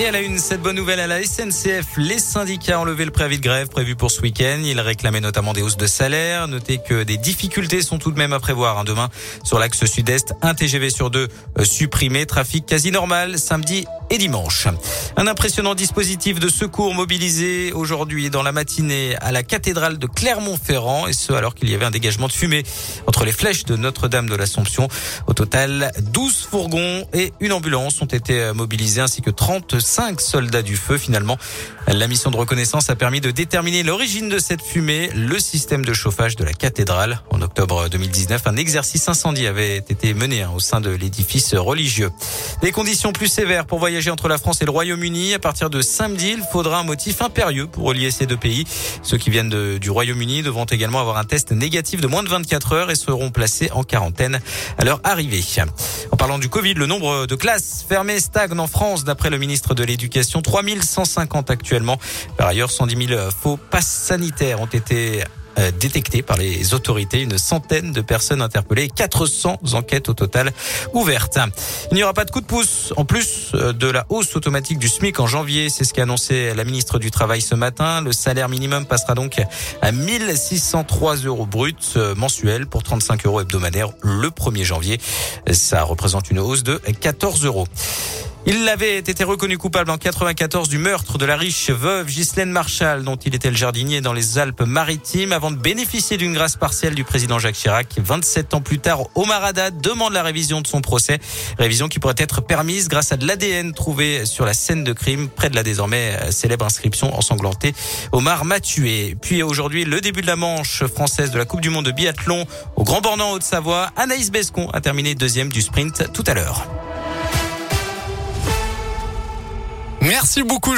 Et à la une, cette bonne nouvelle à la SNCF. Les syndicats ont levé le préavis de grève prévu pour ce week-end. Ils réclamaient notamment des hausses de salaire. Notez que des difficultés sont tout de même à prévoir. Hein. Demain, sur l'axe sud-est, un TGV sur deux euh, supprimé. Trafic quasi normal samedi et dimanche. Un impressionnant dispositif de secours mobilisé aujourd'hui dans la matinée à la cathédrale de Clermont-Ferrand et ce alors qu'il y avait un dégagement de fumée entre les flèches de Notre-Dame de l'Assomption. Au total, 12 fourgons et une ambulance ont été mobilisés ainsi que 30 cinq soldats du feu. Finalement, la mission de reconnaissance a permis de déterminer l'origine de cette fumée, le système de chauffage de la cathédrale. En octobre 2019, un exercice incendie avait été mené hein, au sein de l'édifice religieux. Des conditions plus sévères pour voyager entre la France et le Royaume-Uni. À partir de samedi, il faudra un motif impérieux pour relier ces deux pays. Ceux qui viennent du Royaume-Uni devront également avoir un test négatif de moins de 24 heures et seront placés en quarantaine à leur arrivée. En parlant du Covid, le nombre de classes fermées stagne en France d'après le ministre de l'Éducation. 3150 actuellement. Par ailleurs, 110 000 faux passes sanitaires ont été euh, détectés par les autorités. Une centaine de personnes interpellées, 400 enquêtes au total ouvertes. Il n'y aura pas de coup de pouce en plus euh, de la hausse automatique du SMIC en janvier. C'est ce qu'a annoncé la ministre du Travail ce matin. Le salaire minimum passera donc à 1603 euros bruts euh, mensuels pour 35 euros hebdomadaires le 1er janvier. Ça représente une hausse de 14 euros. Il avait été reconnu coupable en 94 du meurtre de la riche veuve Ghislaine Marshall, dont il était le jardinier dans les Alpes-Maritimes, avant de bénéficier d'une grâce partielle du président Jacques Chirac. 27 ans plus tard, Omar Haddad demande la révision de son procès, révision qui pourrait être permise grâce à de l'ADN trouvé sur la scène de crime, près de la désormais euh, célèbre inscription ensanglantée. Omar m'a tué. Puis aujourd'hui, le début de la manche française de la Coupe du Monde de biathlon au Grand Bornand Haute-Savoie. Anaïs Bescon a terminé deuxième du sprint tout à l'heure. Merci beaucoup.